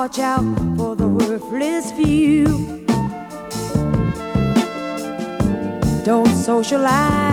watch out for the worthless few. Don't socialize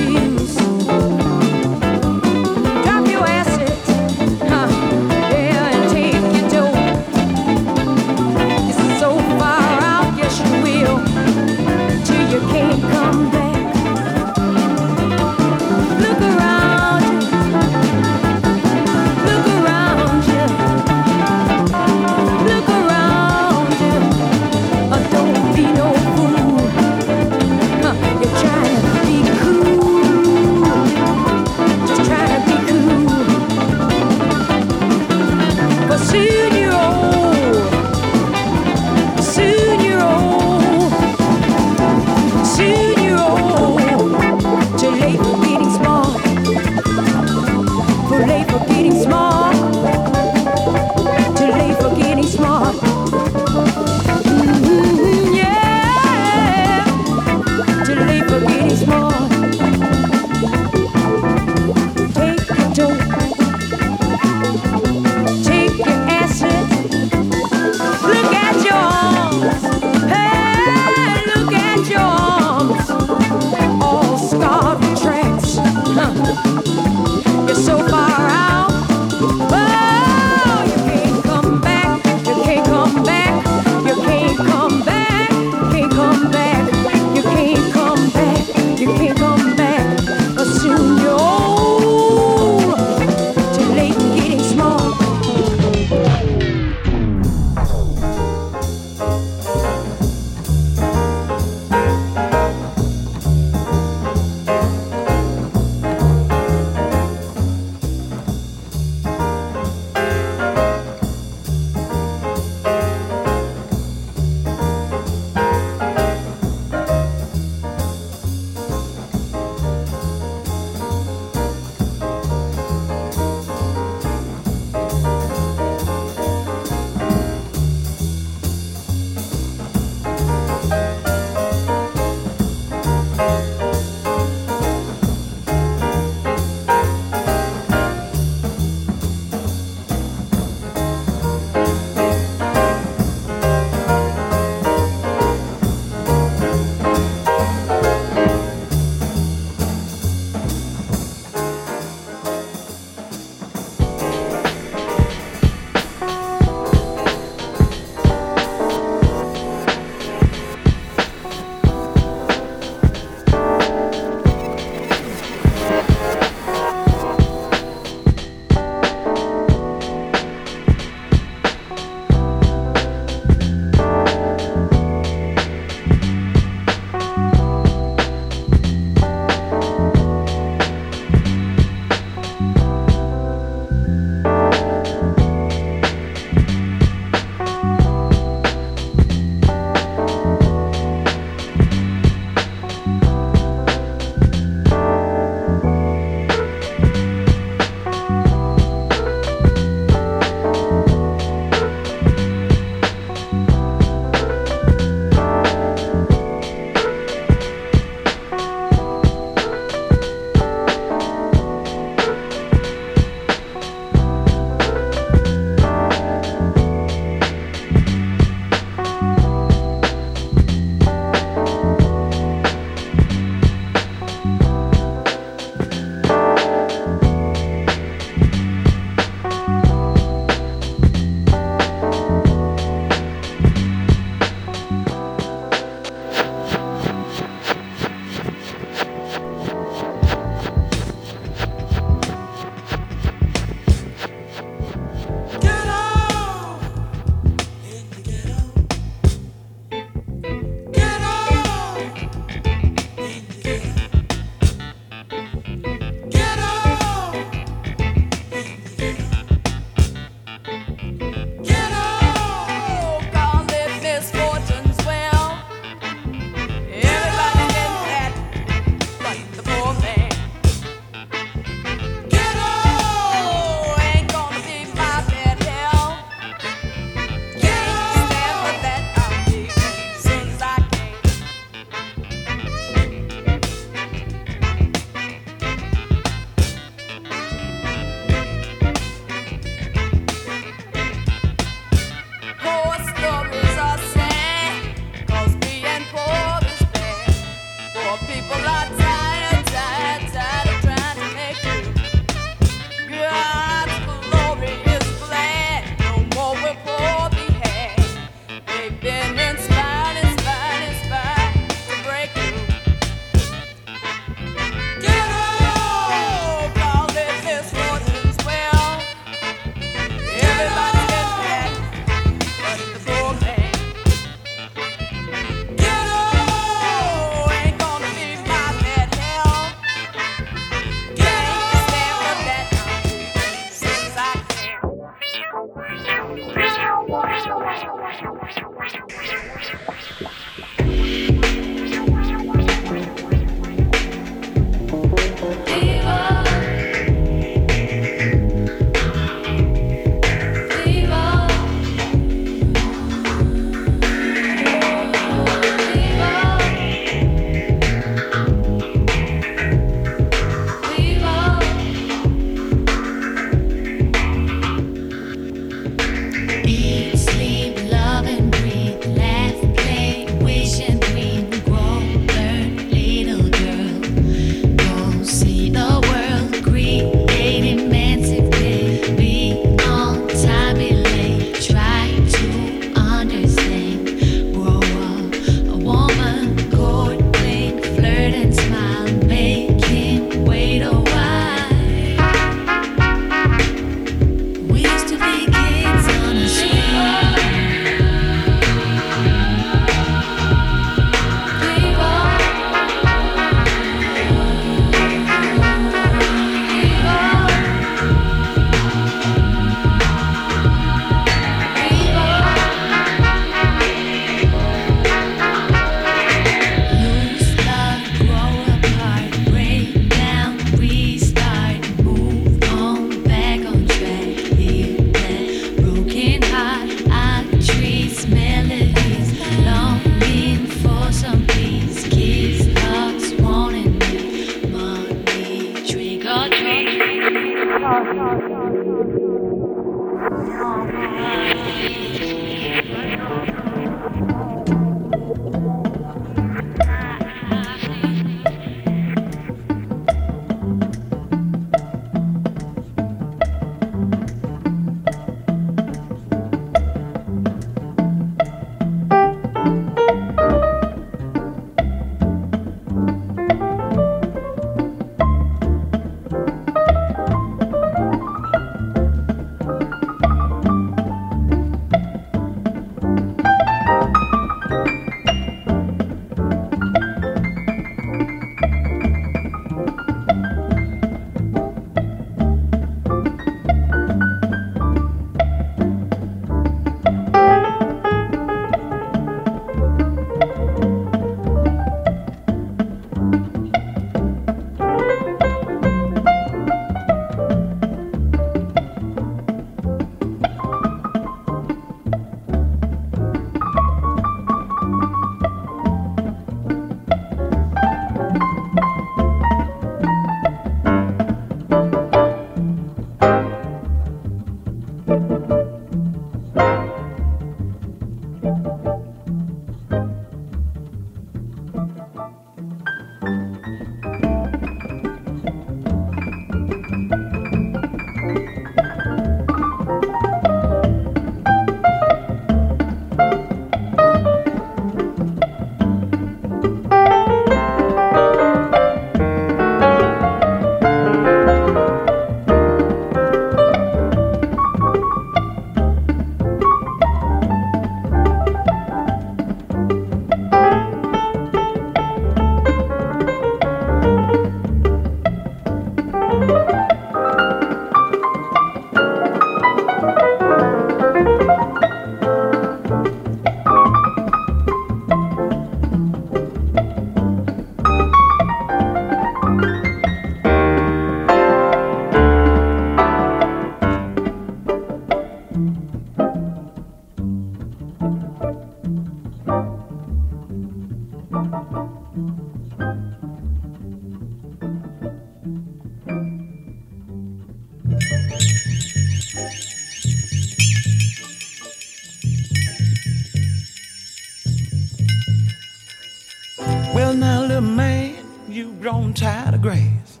grass.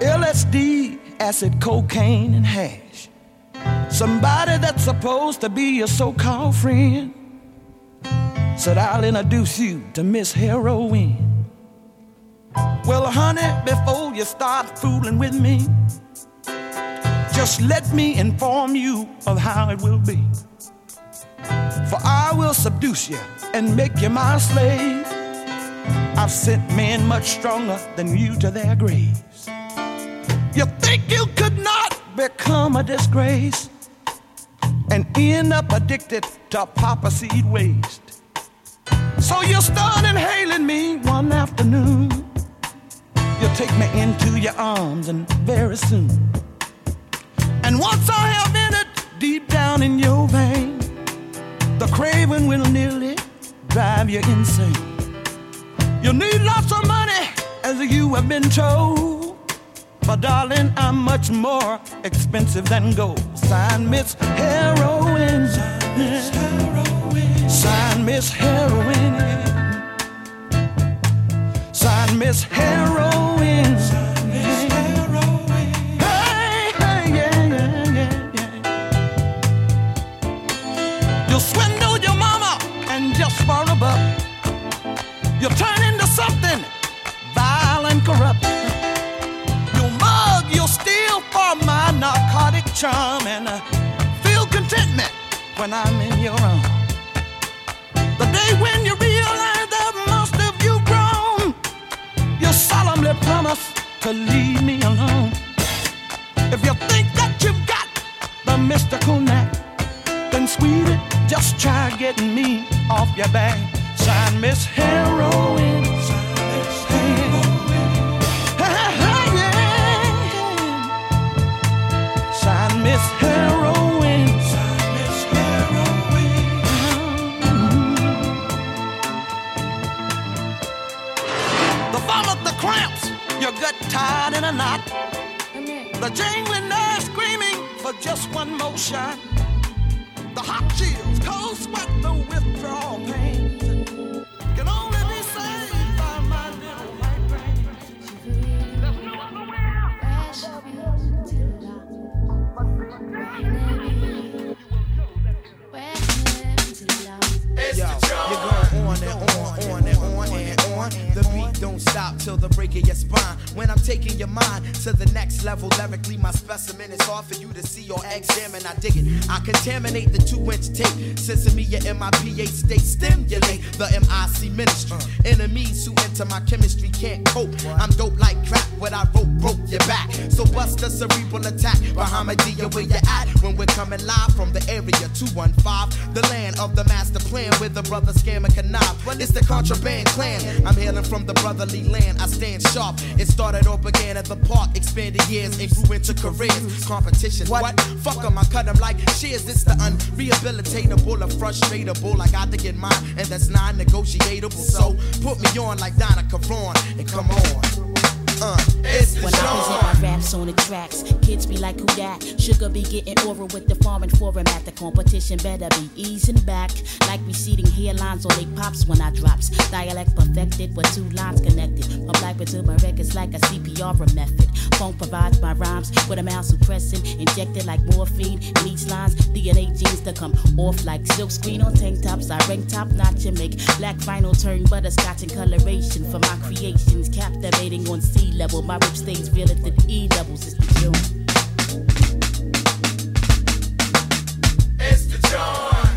LSD, acid, cocaine, and hash. Somebody that's supposed to be your so called friend said, I'll introduce you to Miss Heroin. Well, honey, before you start fooling with me, just let me inform you of how it will be. For I will subdue you and make you my slave. I've sent men much stronger than you to their graves. You think you could not become a disgrace and end up addicted to poppy seed waste. So you start inhaling me one afternoon. You take me into your arms and very soon. And once I have entered deep down in your vein, the craving will nearly drive you insane. You need lots of money, as you have been told. But darling, I'm much more expensive than gold. Sign Miss Heroin. Sign Miss Heroin. Sign Miss Heroin. Hey, hey, yeah. You swindle your mama and just for a buck. You turn corrupt. You mug, you steal for my narcotic charm and uh, feel contentment when I'm in your arms. The day when you realize that most of you grown, you solemnly promise to leave me alone. If you think that you've got the mystical knack, then sweetie, just try getting me off your back. Sign Miss Heroin. You get tied in a knot. The jangling nerves screaming for just one more shot. The hot chills, cold sweat, the withdrawal pain can only be saved by my little white rain. There's no other way out. Yo, you're going on and on, on and on and on. The beat don't stop till the break of your spine. When I'm taking your mind to the next level, lyrically, my specimen is hard for you to see or examine. I dig it. I contaminate the two inch tape. Sesame, your MIPA state stimulate the MIC ministry. Enemies who enter my chemistry can't cope. I'm dope like crap. What I wrote broke your back. So bust a cerebral attack. Bahamadia, where you at? When we're coming live from the area 215, the land of the master plan with the brother scam and connive. It's the contraband clan. I'm hailing from the brotherly land. I stand sharp. It started or began at the park, expanded years and grew into careers. Competition, what? fuck Fuck 'em, I cut 'em like shears. It's the unrehabilitatable or frustratable. I got to get mine, and that's non negotiable. So put me on like Donna Karan and come on. Uh, it's the When I present my raps on the tracks, kids be like, who that? Sugar be getting oral with the foreign forum at the competition. Better be easing back, like receding hairlines on they pops when I drops. Dialect perfected with two lines connected. From black to my records like a CPR method. Phone provides my rhymes with a mouth suppressing, injected like morphine. In each line's DNA genes to come off like silk screen on tank tops. I rank top notch and make black vinyl turn butterscotch and coloration for my creations. Captivating on sea level. My rip things real at the E doubles It's the June.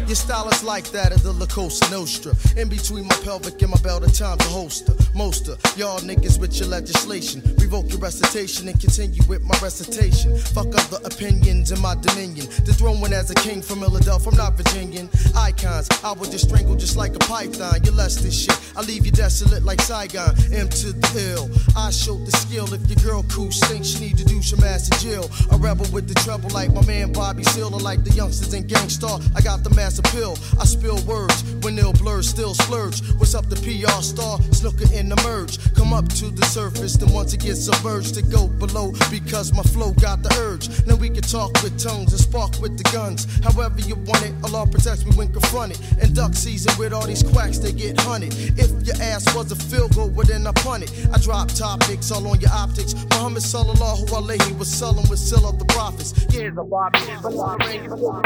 Your style is like that of the La Cosa Nostra. In between my pelvic and my belt, at time a holster. Most of y'all niggas with your legislation. Revoke your recitation and continue with my recitation. Fuck other opinions in my dominion. Dethroned as a king from Philadelphia, I'm not Virginian. Icons, I would just strangle just like a python. You less this shit. I leave you desolate like Saigon. M to the ill. I showed the skill. If your girl cool stinks, she need to do some ass in jail. A rebel with the trouble like my man Bobby Seale like the youngsters in Gang Starr. I got the master pill. I spill words when they'll blur, still splurge. What's up, the PR star? Snooker in the merge. Come up to the surface, then once it gets submerged, to go below because my flow got the urge. Now we can talk with tongues and spark with the guns. However you want it, Allah protects me when confronted. In duck season with all these quacks, they get hunted. If your ass was a field goal, well then I punt it. I drop topics all on your optics. Muhammad sallallahu alayhi was selling with of the prophets. Yeah, the Bobby, pain, still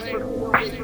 pain, West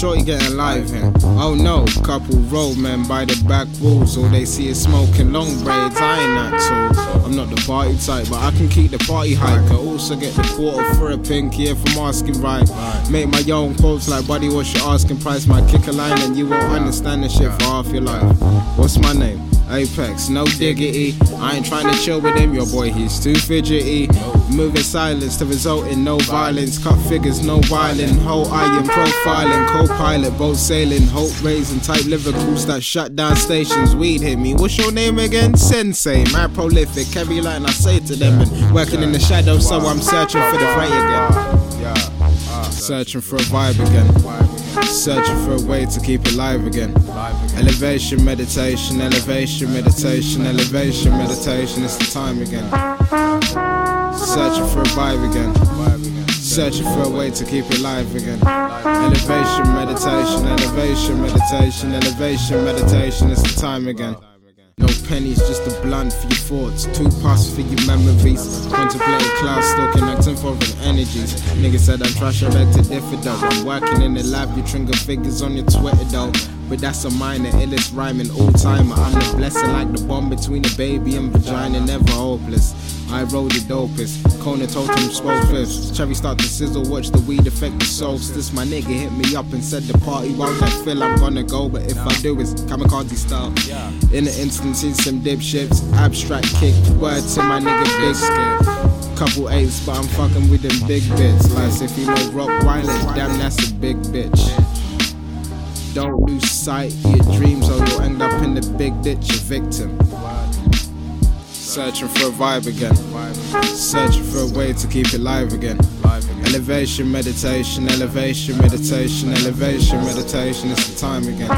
Shorty getting live in. Oh no, couple roadmen by the back walls. All they see is smoking long braids. I ain't that tall. I'm not the party type, but I can keep the party hype. I also get the quarter for a pink here from asking right. Make my own quotes like, buddy, what's your asking price? My kick a line and you won't understand the shit for half your life. What's my name? Apex, no diggity. I ain't trying to chill with him, your boy, he's too fidgety. Moving silence to result in no violence. Cut figures, no violin. Whole iron profiling. Co pilot, boat sailing. Hope raising type lyricals that shut down stations. Weed hit me. What's your name again? Sensei. Mad prolific. Heavy line, I say to them. And working in the shadows, so I'm searching for the freight again. Uh, searching for a vibe again. Searching for a way to keep it live again. Elevation, meditation, elevation, meditation, elevation, meditation. It's the time again. Searching for a vibe again. Searching for a way to keep it live again. Elevation, meditation, elevation, meditation, elevation, meditation. It's the time again. Pennies, just a blunt for your thoughts. Two pass for your memories. Contemplating clouds, still connecting foreign energies. Niggas said I'm trash, I beg to differ though. I'm working in the lab, you trigger figures on your Twitter though. But that's a minor, illest rhyming all timer. I'm the blessing like the bond between a baby and vagina, never hopeless. I roll the dopest. Kona totem spoke first. Cherry start to sizzle, watch the weed affect the solstice. My nigga hit me up and said the party won't I feel I'm gonna go, but if I do, it's kamikaze style. In the instant, see some dipshits. Abstract kick, word to my nigga big skip. Couple eights, but I'm fucking with them big bits. Like if you know rock violent, damn that's a big bitch. Don't lose sight of your dreams or you'll end up in the big ditch, a victim. Searching for a vibe again. Searching for a way to keep it live again. Elevation, meditation, elevation, meditation, elevation, meditation. It's the time again.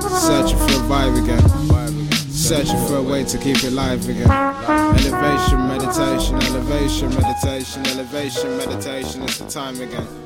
Searching for a vibe again. Searching for a way to keep it live again. Elevation, meditation, elevation, meditation, elevation, meditation. It's the time again.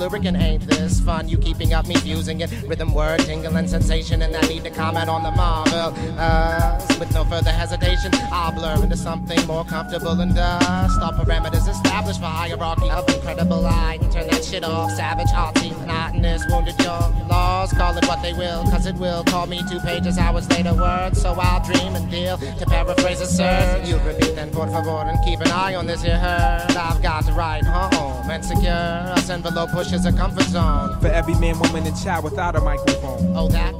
lubricant. Ain't this fun? You keeping up me fusing it. Rhythm, word, tingling sensation, and I need to comment on the marvel. Uh, with no further hesitation, I'll blur into something more comfortable and dust. All parameters established for hierarchy of incredible eye. Turn that shit off, savage, wounded your laws. Call it what they will, cause it will call me two pages hours later words. So I'll dream and deal to paraphrase a sir. You repeat then, por favor, and keep an eye on this here herd. I've got to ride home and secure us envelope pushes a comfort zone. For every man, woman, and child without a microphone. Oh, that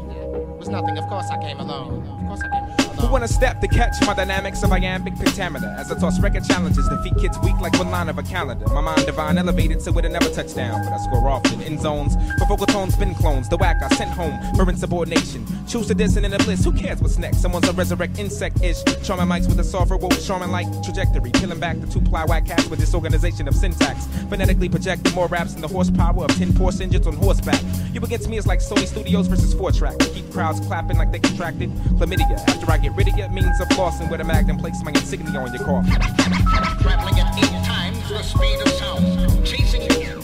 was nothing. Of course I came alone. Of course I came alone. Who wanna step to catch my dynamics of iambic pentameter? As I toss record challenges, defeat kids weak like one line of a calendar. My mind divine elevated so it'll never touch down, but I score often in zones. For vocal tones, spin clones. The whack I sent home for insubordination. Choose to dissonant in the bliss. Who cares what's next? Someone's a resurrect insect ish. Charming mics with a soft rope, charming like trajectory. Peeling back the two ply whack cats with this organization of syntax. Phonetically projecting more raps than the horsepower of 10 Porsche engines on horseback. You against me is like Sony Studios versus four track. Keep crowds clapping like they contracted. Chlamydia. After I get rid of you, means of flossing with a magnum place my insignia on your car. Traveling at eight times the speed of sound. Chasing you.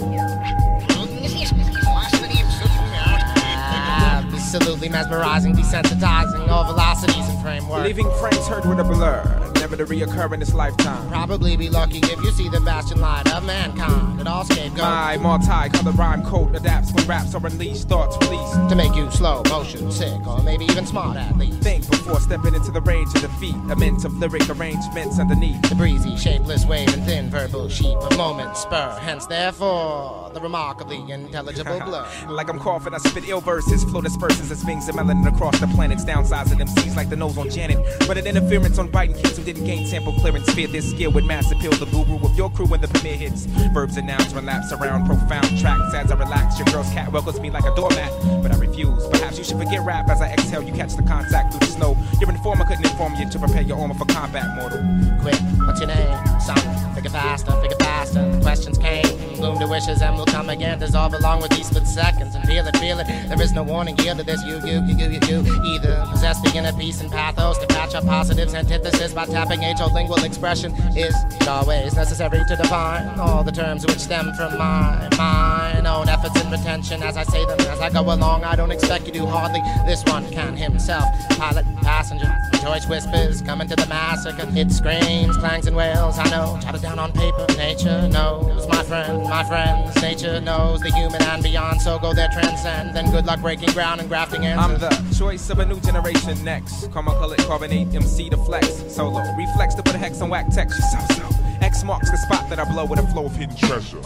Ah, absolutely mesmerizing, desensitizing all velocities and framework. Leaving frames heard with a blur. Never to reoccur in this lifetime. Probably be lucky if you see the bastion light of mankind. It all scapegoat. My multi-color rhyme code adapts when raps are unleashed, thoughts released. To make you slow motion sick, or maybe even smart at least. Think before stepping into the range of defeat. A mint of lyric arrangements underneath. The breezy, shapeless wave and thin verbal sheep of moments spur. Hence, therefore, the remarkably intelligible blur. like I'm coughing, I spit ill verses. Flow disperses as wings of melanin across the planets. Downsizing MCs like the nose on Janet. But an interference on writing kids who gain sample clearance. Fear this skill with mass appeal. The guru of your crew when the premiere hits. Verbs and nouns relapse around profound tracks as I relax. Your girl's cat welcomes me like a doormat, but I refuse. Perhaps you should forget rap as I exhale. You catch the contact through the snow. Your informer couldn't inform you to prepare your armor for combat, mortal. Quick, what's your name? Son, figure faster, figure faster. The questions came, bloom to wishes and will come again. Dissolve along with these split seconds and feel it, feel it. There is no warning, yield to this. You, you, you, you, you, you. Either possess the inner peace and pathos to patch up positives, antithesis by tapping lingual expression. Is always necessary to define all the terms which stem from my mine own efforts and retention as I say them as I go along? I don't expect you to hardly. This one can himself, pilot, passenger. Choice whispers coming to the massacre. It screams, clangs, and wails. I know, jotted down on paper. Nature knows, my friend, my friends. Nature knows the human and beyond. So go there, transcend. Then good luck breaking ground and grafting answers. I'm the choice of a new generation next. Karma color carbonate MC to flex. Solo reflex to put a hex on whack text. So so. X marks the spot that I blow with a flow of hidden treasure.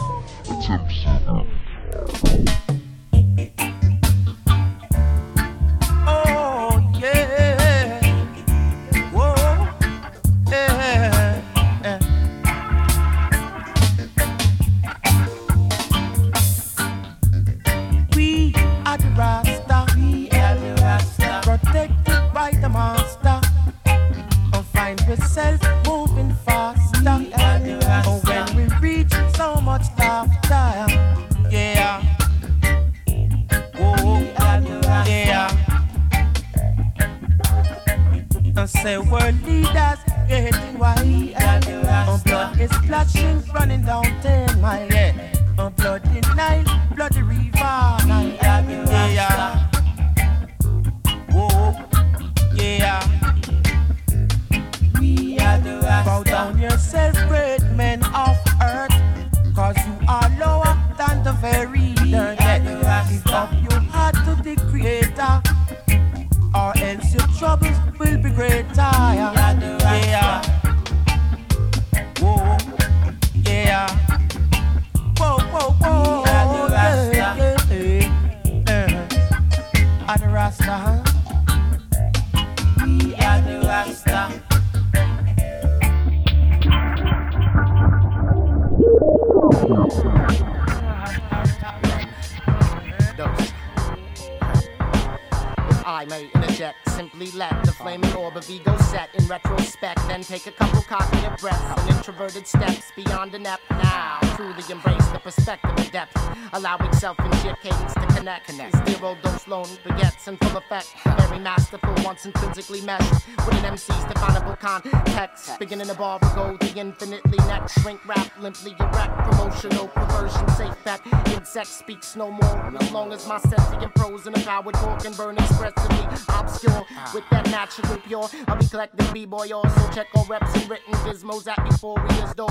Steps beyond inept. Now, truly embrace the perspective of depth, allowing self and sheer cadence to connect. connect. Zero dose lone begets in full effect. Very masterful, once intrinsically meshed with an MC's definable context. Beginning a bar will go the infinitely next. Shrink rap, limply erect, promotional perversion, safe bet. Insect speaks no more. As long as my sentient prose and empowered talk and burn expressively obscure. Ah. With that natural pure, I'll be collecting B-boy also check all reps and written gizmos at Euphoria's door.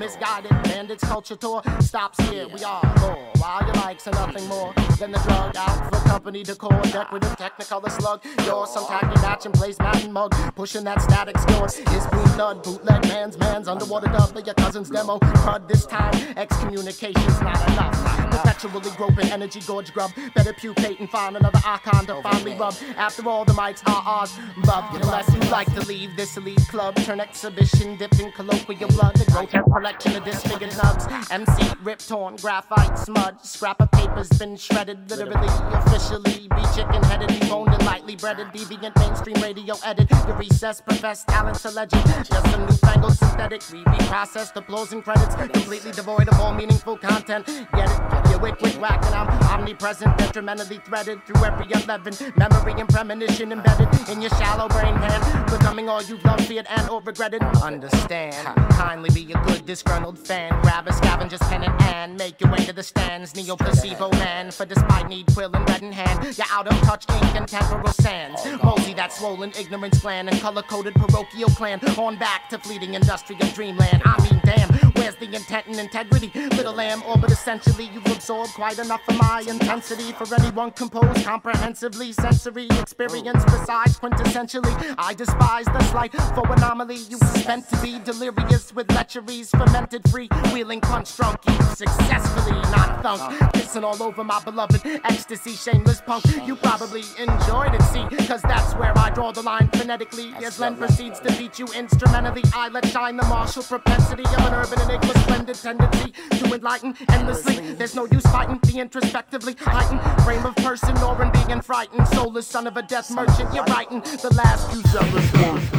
Misguided bandits culture tour stops here. We are more. While your likes are nothing more than the drug out for company decor. Decorative technicolor slug. You're some tacky match and place and mug. Pushing that static score. It's blue blood, bootleg man's man's underwater dub for your cousin's demo. Crud this time, excommunication's not enough. The Perpetually groping energy gorge grub. Better pupate and find another icon to finally rub. After all, the mics are ours, bub. Unless you like to leave this elite club, turn exhibition dipped in colloquial blood. The grotesque collection of disfigured nubs. MC ripped torn, graphite smudge. Scrap of paper's been shredded, literally, officially. Be chicken headed, be boned and lightly breaded. Deviant mainstream radio edit. Your recess professed talents alleged. Just some newfangled synthetic. Reprocessed applause and credits. Completely devoid of all meaningful content. Get it? You're wick, wick, whack, and I'm omnipresent. Detrimentally threaded through every 11. Memory and premonition embedded in your shallow brain pan. Becoming all you've loved, feared, and or regretted. Understand. Kindly be a good disgruntled fan. Grab a scavenger's pen and and make your way to the stands. Neo placebo man. For despite need quill and red in hand. You're out of touch, ink and temporal sands. Mosey that swollen ignorance gland and color coded parochial clan. On back to fleeting industrial dreamland. I mean, damn, where's the intent and integrity? Little lamb, or but essentially you've absorbed quite enough of my intensity for anyone composed comprehensively. Sensory experience besides quintessentially. I despise the slight for anomaly. You spent to be delirious with lecheries, fermented free, wheeling punch drunk. Successfully not thunk. Kissing all over my beloved ecstasy, shameless punk. You probably enjoyed it, see, cause that's where I draw the line phonetically. As Len proceeds to beat you instrumentally, I let shine the martial propensity of an urban enigma, splendid tendency to enlighten endlessly. There's no use fighting the introspectively heightened frame of person or in being frightened. Soulless son of a death merchant, you're writing the last few zealous ones.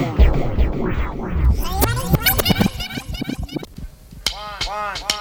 One, one, one.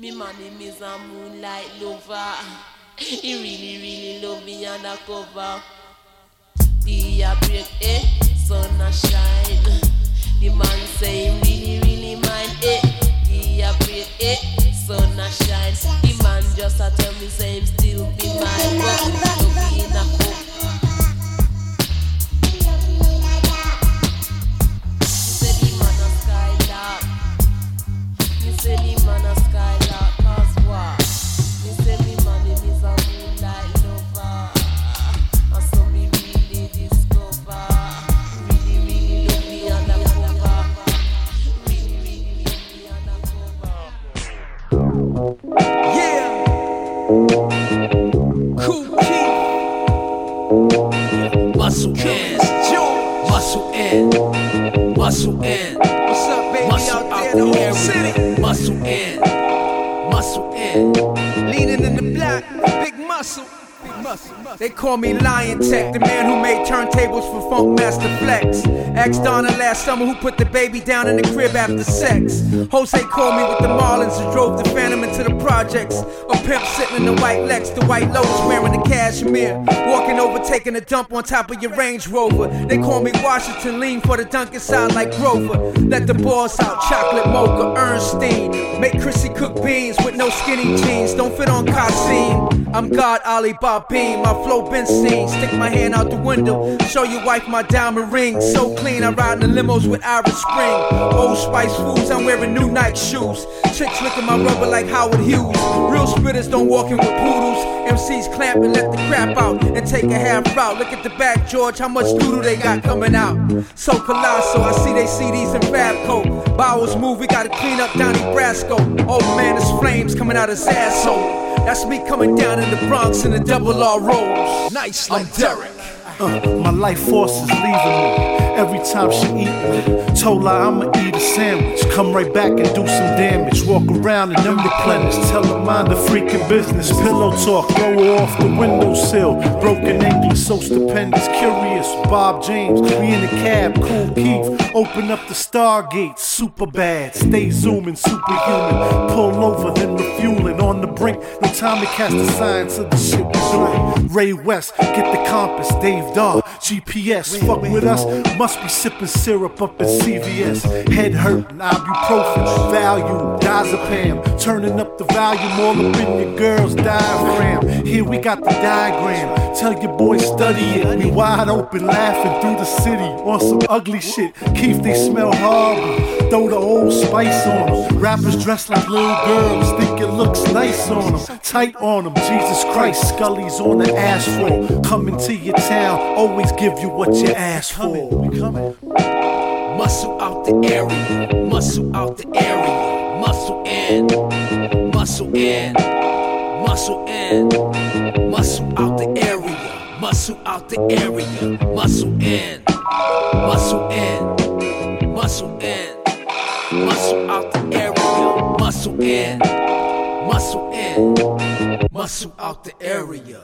Me money is a moonlight lover. He really, really love me undercover. The a break, eh? Sun a shine. The man say he really, really mind, eh? The a break, eh? Sun a shine. The man just a tell me say him still be mine, but love me in a cup. Flex. Asked Donna last summer who put the baby down in the crib after sex. Jose called me with the Marlins and drove the Phantom into the projects. A pimp sitting in the white Lex, the white Lotus wearing the cashmere. Walking over, taking a dump on top of your Range Rover. They call me Washington Lean for the Dunkin' sound like Grover. Let the boss out, chocolate mocha, Ernstein. Make Chrissy cook beans with no skinny jeans. Don't fit on Kasim. I'm God Ali Babin, my flow been seen. Stick my hand out the window, show your wife my diamond ring. So clean, I ride in the limos with Irish Spring. Old Spice foods, I'm wearing new Nike shoes. Chicks licking my rubber like Howard Hughes. Real spitters don't walk in with poodles. MCs clamp and let the crap out and take a half route. Look at the back, George, how much doodle they got coming out. So colossal, I see they CDs in Fabco. Bowers move, we gotta clean up Donnie Brasco. Oh man, it's flames coming out his asshole. That's me coming down in the Bronx in the double R rolls. Nice like Derek. Uh, my life force is leaving me every time she eat. Told her I'ma eat a sandwich, come right back and do some damage. Walk around and then replenish. Tell her mind the freaking business. Pillow talk, throw her off the windowsill. Broken English, so stupendous, curious. Bob James, Me in the cab, Kool Keith. Open up the stargates, super bad. Stay zooming, superhuman. Pull over, then refueling on the brink. No time to cast the signs of the shit we. Ray West, get the compass. Dave Dog, GPS, fuck with us. Must be sipping syrup up at CVS. Head hurting, ibuprofen, Valium, diazepam. Turning up the volume all up in your girl's diaphragm. Here we got the diagram. Tell your boy study it. We wide open, laughing through the city on some ugly shit. Keith, they smell horrible. Throw the old spice on them. Rappers dressed like little girls, think it looks nice on them. Tight on them, Jesus Christ. Scully's on the asphalt. Coming to your town, always give you what you ask for. We coming. Muscle out the area. Muscle out the area. Muscle in. Muscle in. Muscle in. Muscle out the area. Muscle out the area. Muscle in. Muscle in. Muscle in. Muscle out the area, muscle in, muscle in, muscle out the area.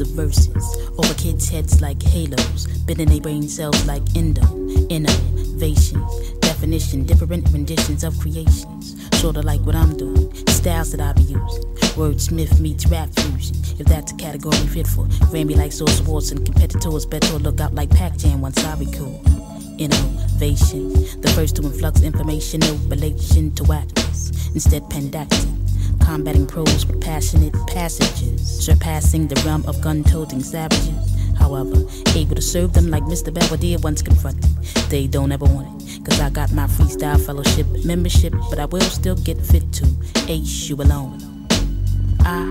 Of verses. Over kids' heads like halos, bending their brain cells like endo, innovation, definition, different renditions of creations, sorta like what I'm doing, styles that I be using. Wordsmith meets rap fusion, if that's a category fit for Grammy like soul sports and competitors, better look out like Pac Jam once I record. Innovation, the first to influx information, no relation to actors, instead pendactic combating prose with passionate passages, surpassing the realm of gun-toting savages. However, able to serve them like Mr. Belvedere once confronted. They don't ever want it, cause I got my freestyle fellowship membership, but I will still get fit to ace you alone. I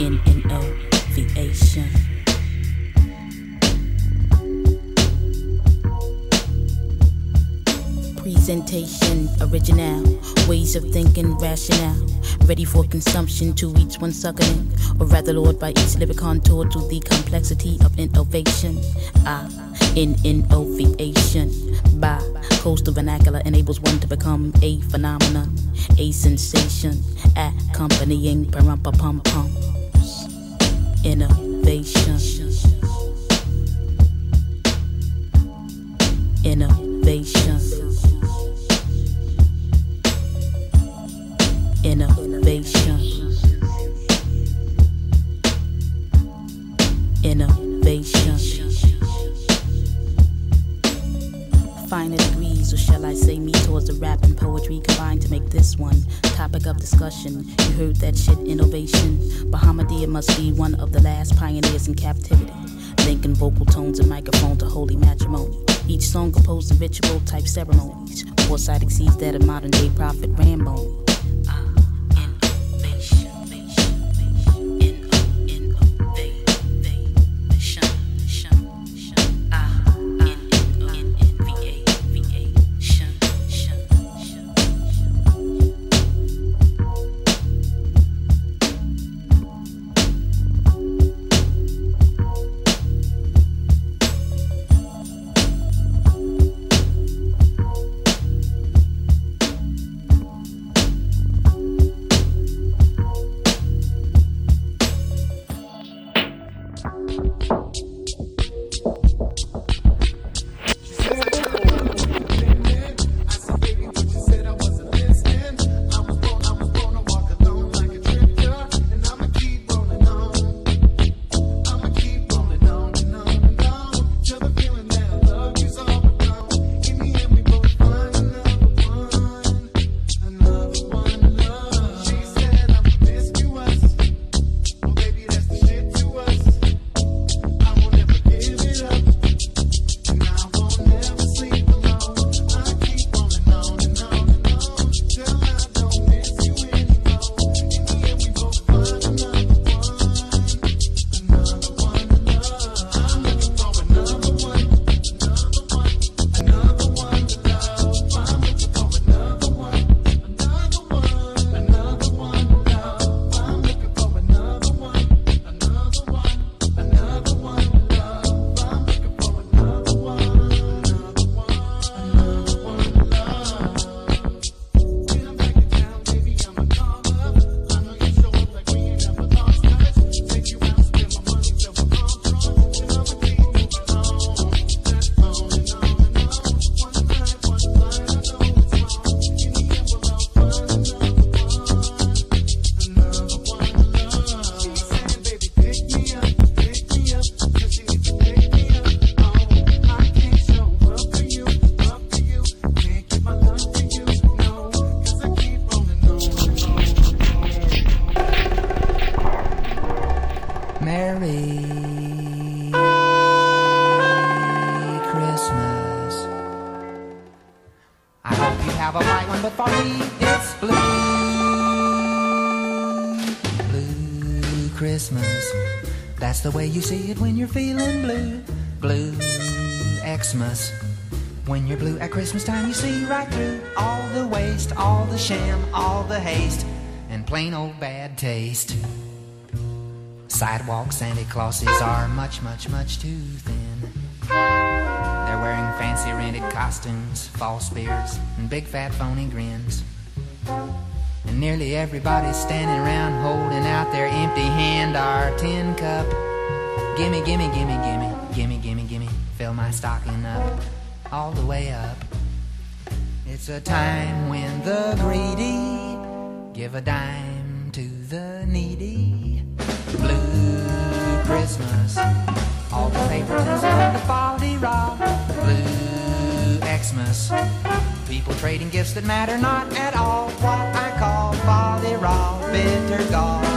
N N O V A Presentation, original, ways of thinking, rationale, ready for consumption to each one suckling, or rather, Lord, by each lyric contour to the complexity of innovation. Ah, in innovation, by coastal vernacular enables one to become a phenomenon, a sensation, accompanying parumpa pum pums. Innovation. Innovation. Must be one of the last pioneers in captivity. Linking vocal tones and microphone to holy matrimony. Each song composed of ritual type ceremonies. Foresight exceeds that of modern day prophet Rambo. That's the way you see it when you're feeling blue. Blue Xmas. When you're blue at Christmas time, you see right through all the waste, all the sham, all the haste, and plain old bad taste. Sidewalk Santa Clauses are much, much, much too thin. They're wearing fancy rented costumes, false beards, and big fat phony grins. And nearly everybody's standing around holding out their empty hand or tin cup. Gimme, gimme, gimme, gimme, gimme, gimme, gimme, fill my stocking up, all the way up. It's a time when the greedy give a dime to the needy. Blue Christmas, all the patrons of the folly raw. Blue Xmas, people trading gifts that matter not at all. What I call folly raw, bitter gall.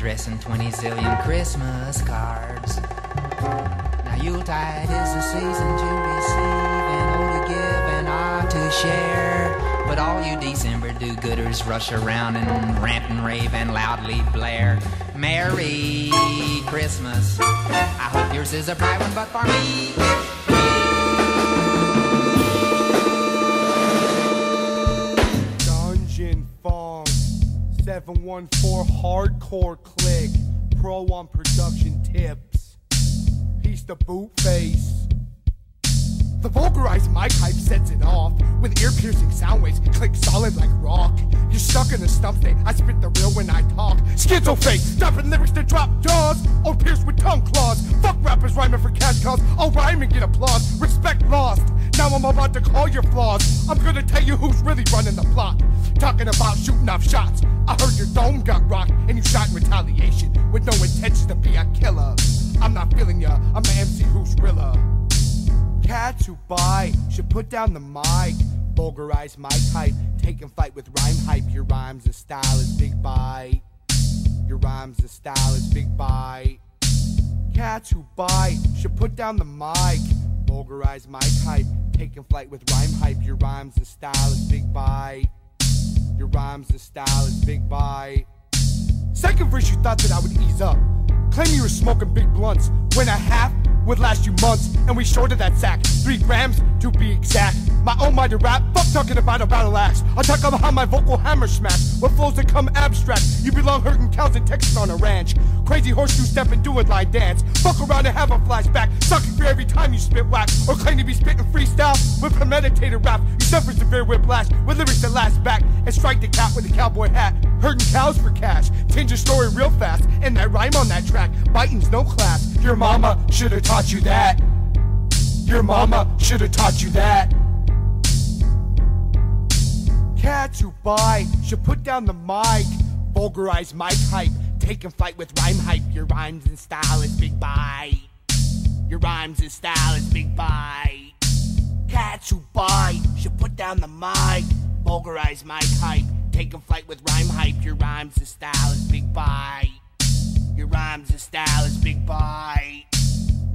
Busy addressing 20 zillion Christmas cards. Now Yuletide is the season to receive and oh to give and ah to share. But all you December do-gooders rush around and rant and rave and loudly blare. Merry Christmas. I hope yours is a bright one, but for me, Dungeon Funk 714 Hardcore Click Pro on production tips. He's the boot face. The vulgarized mic hype sets it off. With ear piercing sound waves click solid like rock. You're stuck in a stump state. I spit the real when I talk. Schizo face Stopping lyrics to drop jaws. Or pierced with tongue claws. Fuck rappers rhyming for cash calls I'll rhyme and get applause. Respect lost now I'm about to call your flaws. I'm gonna tell you who's really running the plot. Talking about shooting off shots. I heard your dome got rocked and you shot in retaliation with no intention to be a killer. I'm not feeling ya. I'm the MC who's realer. Cats who buy should put down the mic. Vulgarize my type. Taking fight with rhyme hype. Your rhymes and style is big bite. Your rhymes and style is big bite. Cats who buy should put down the mic. Vulgarize my type. Taking flight with rhyme hype. Your rhymes and style is big bite. Your rhymes and style is big bite. Second verse, you thought that I would ease up. Claim you were smoking big blunts when I half would last you months, and we shorted that sack. Three grams to be exact. My almighty rap, fuck talking about a battle axe. I'll talk about how my vocal hammer smash. What flows that come abstract. You belong hurting cows in Texas on a ranch. Crazy horseshoe step and do a line dance. Fuck around and have a flashback. Sucking for every time you spit whack. Or claim to be spitting freestyle with premeditated rap. You suffer severe whiplash with lyrics that last back. And strike the cat with a cowboy hat. Hurting cows for cash. Change your story real fast. And that rhyme on that track. Biting's no class. Your mama should have taught you that. Your mama should have taught you that. Cats who buy should put down the mic. Vulgarize mic hype. Taking fight with rhyme hype. Your rhymes and style is big bite. Your rhymes and style is big bite. Cats who buy should put down the mic. Vulgarize my hype. Taking flight with rhyme hype. Your rhymes and style is big bite. Your rhymes and style is big bite.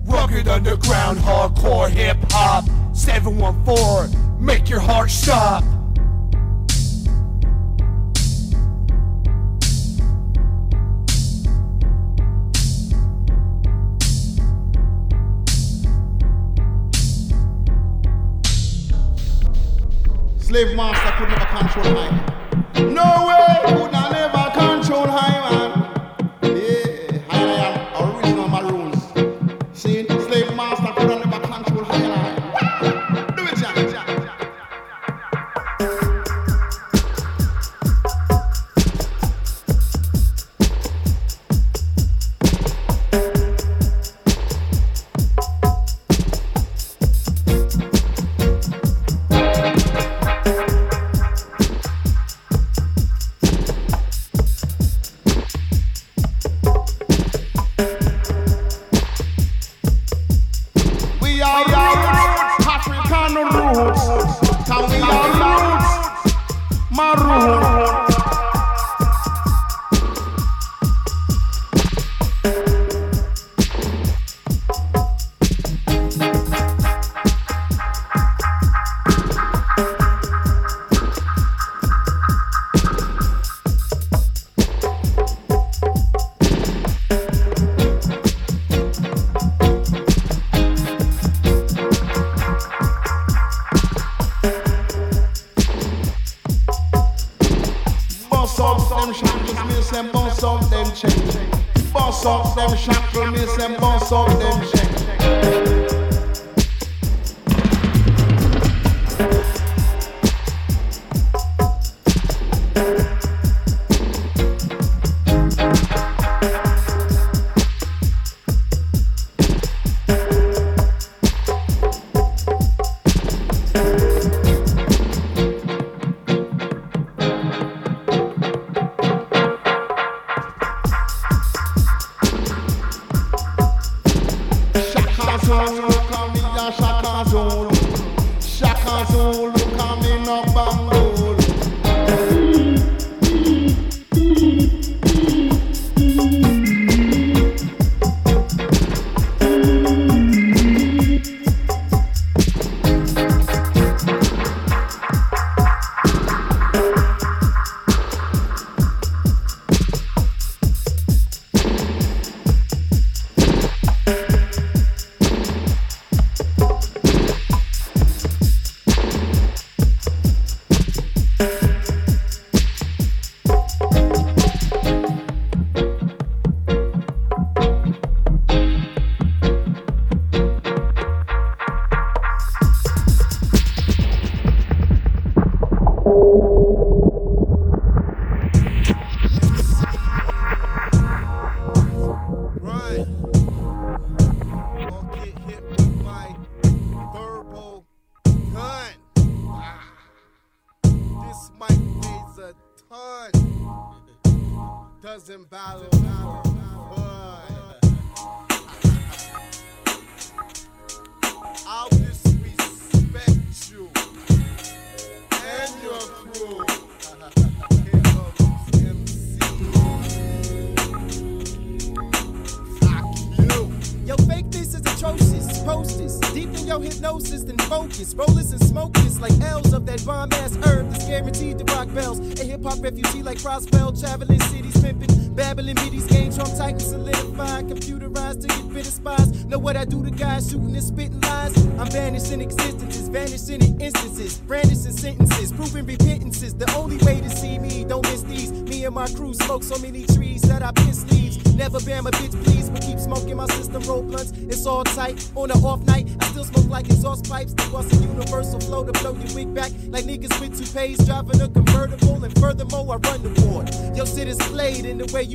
Rugged underground hardcore hip hop 714 make your heart stop Slave master could never control high. No way could I never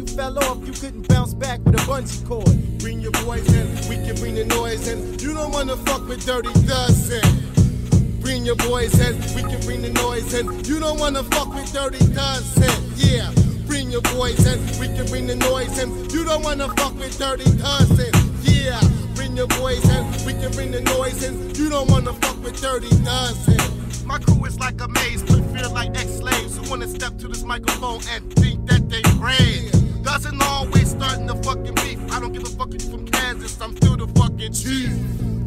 you fell off. You couldn't bounce back with a bungee cord. Bring your boys in, we can bring the noise in. You don't wanna fuck with Dirty Dozen. Bring your boys in, we can bring the noise in. You don't wanna fuck with Dirty Dozen. Yeah. Bring your boys in, we can bring the noise in. You don't wanna fuck with Dirty Dozen. Yeah. Bring your boys in, we can bring the noise in. You don't wanna fuck with Dirty Dozen. My crew is like a maze, but feel like ex-slaves who wanna step to this microphone and think that they brave. Doesn't always start in the fucking beef. I don't give a fuck if you from Kansas, I'm still the fucking chief.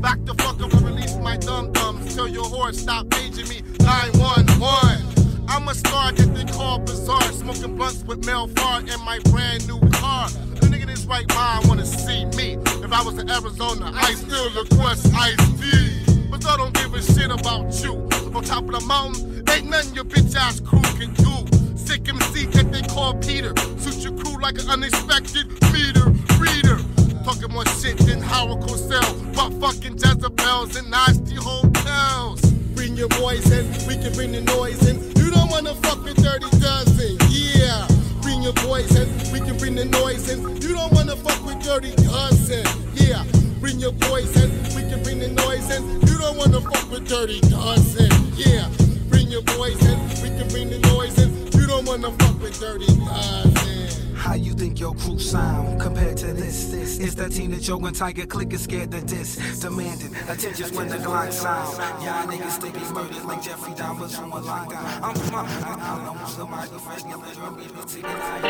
Back the fuck up and release my dum dums. Tell your horse stop paging me. 911. I'm a star that they call bizarre. Smoking blunts with Mel Farr in my brand new car. The nigga his right mind wanna see me. If I was in Arizona, I still request Ice T. But I don't give a shit about you. On top of the mountain, ain't nothing your bitch ass crew can do. Sick MC that they call Peter. Suit your crew like an unexpected meter reader. Talking more shit than Howard Cosell. But fucking Jezebels and nasty hotels. Bring your boys in, we can bring the noise in. You don't wanna fuck with Dirty Dozen, yeah. Bring your boys in, we can bring the noise in. You don't wanna fuck with Dirty Dozen, yeah. Bring your boys in, we can bring the noise in. You don't wanna fuck with Dirty Dozen, yeah. Bring your boys in, we can bring the noise in. Don't wanna fuck with Dirty Dozen. How you think your crew sound compared to this? This is the team that Joe and Tiger click is scared to diss. Demanding attention when the Glock sound. Y'all niggas think he's murdered like Jeffrey Dahmer's from a lockdown. I'm from a, I don't know somebody fresh, get the drum, get the ticket. I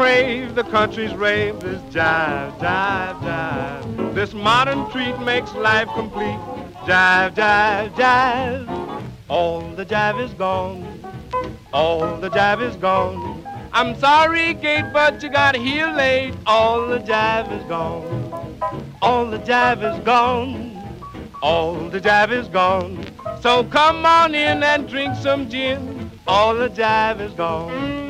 crave, the country's rave, this jive, jive, jive. This modern treat makes life complete. Jive, jive, jive. All the jive is gone. All the jive is gone. I'm sorry, Kate, but you got here late. All the jive is gone. All the jive is gone. All the jive is gone. So come on in and drink some gin. All the jive is gone.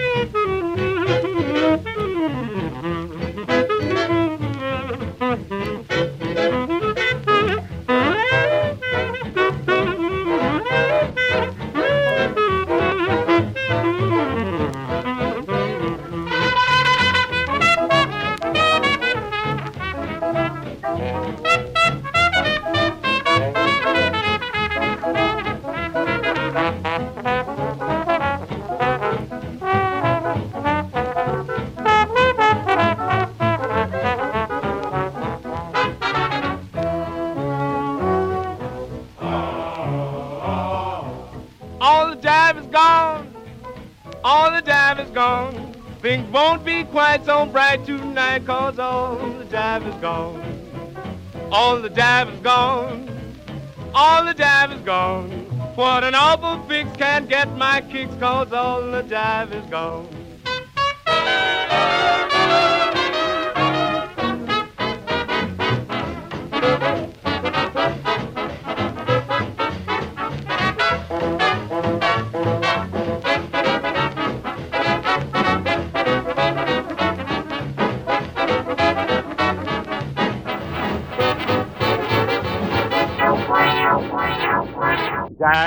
quite so bright tonight, cause all the jive is gone. All the jive is gone. All the jive is gone. What an awful fix can't get my kicks, cause all the jive is gone.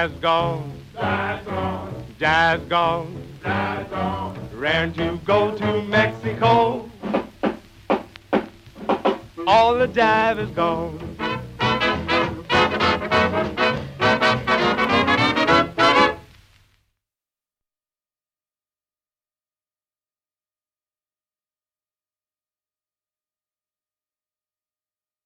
Jive's gone. Jive's gone. Jive's gone. Jive's gone. Ran to go to Mexico. All the jive is gone.